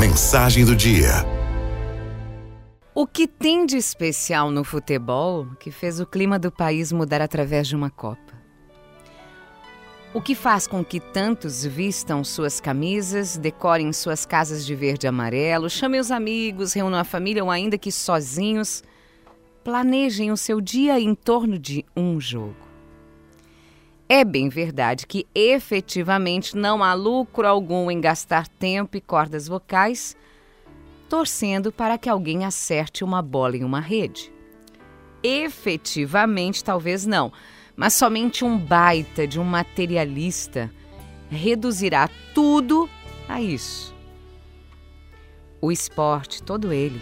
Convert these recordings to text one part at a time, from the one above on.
Mensagem do dia. O que tem de especial no futebol que fez o clima do país mudar através de uma Copa? O que faz com que tantos vistam suas camisas, decorem suas casas de verde e amarelo, chamem os amigos, reúnam a família ou ainda que sozinhos, planejem o seu dia em torno de um jogo? É bem verdade que efetivamente não há lucro algum em gastar tempo e cordas vocais torcendo para que alguém acerte uma bola em uma rede. Efetivamente, talvez não, mas somente um baita de um materialista reduzirá tudo a isso. O esporte, todo ele,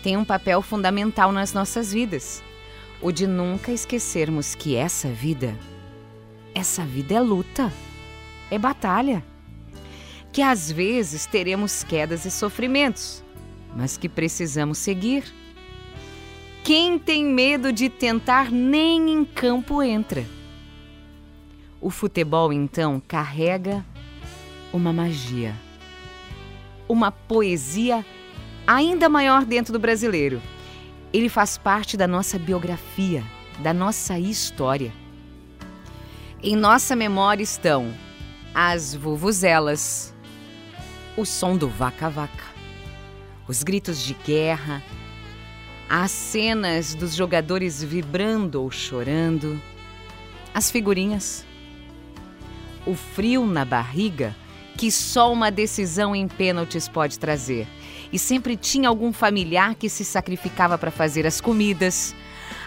tem um papel fundamental nas nossas vidas, o de nunca esquecermos que essa vida essa vida é luta, é batalha. Que às vezes teremos quedas e sofrimentos, mas que precisamos seguir. Quem tem medo de tentar nem em campo entra. O futebol, então, carrega uma magia, uma poesia ainda maior dentro do brasileiro. Ele faz parte da nossa biografia, da nossa história. Em nossa memória estão as vuvuzelas, o som do vaca-vaca, os gritos de guerra, as cenas dos jogadores vibrando ou chorando, as figurinhas, o frio na barriga que só uma decisão em pênaltis pode trazer. E sempre tinha algum familiar que se sacrificava para fazer as comidas,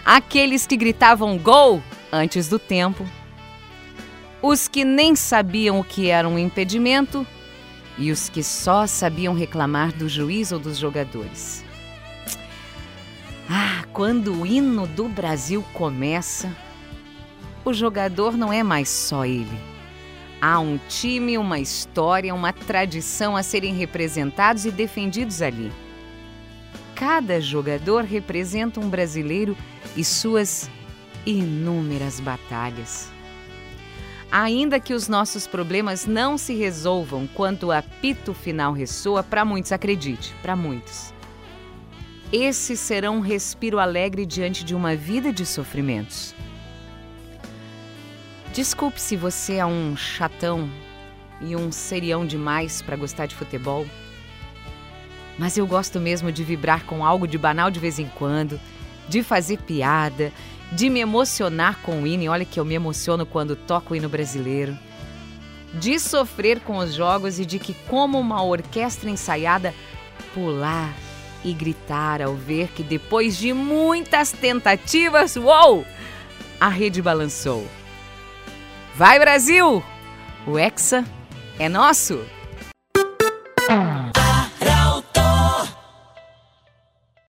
aqueles que gritavam gol antes do tempo os que nem sabiam o que era um impedimento e os que só sabiam reclamar do juiz ou dos jogadores. Ah, quando o hino do Brasil começa, o jogador não é mais só ele. Há um time, uma história, uma tradição a serem representados e defendidos ali. Cada jogador representa um brasileiro e suas inúmeras batalhas. Ainda que os nossos problemas não se resolvam quando o apito final ressoa, para muitos, acredite, para muitos. Esses serão um respiro alegre diante de uma vida de sofrimentos. Desculpe se você é um chatão e um serião demais para gostar de futebol, mas eu gosto mesmo de vibrar com algo de banal de vez em quando, de fazer piada, de me emocionar com o hino, olha que eu me emociono quando toco o hino brasileiro, de sofrer com os jogos e de que, como uma orquestra ensaiada, pular e gritar ao ver que depois de muitas tentativas, uou, a rede balançou. Vai Brasil! O Hexa é nosso!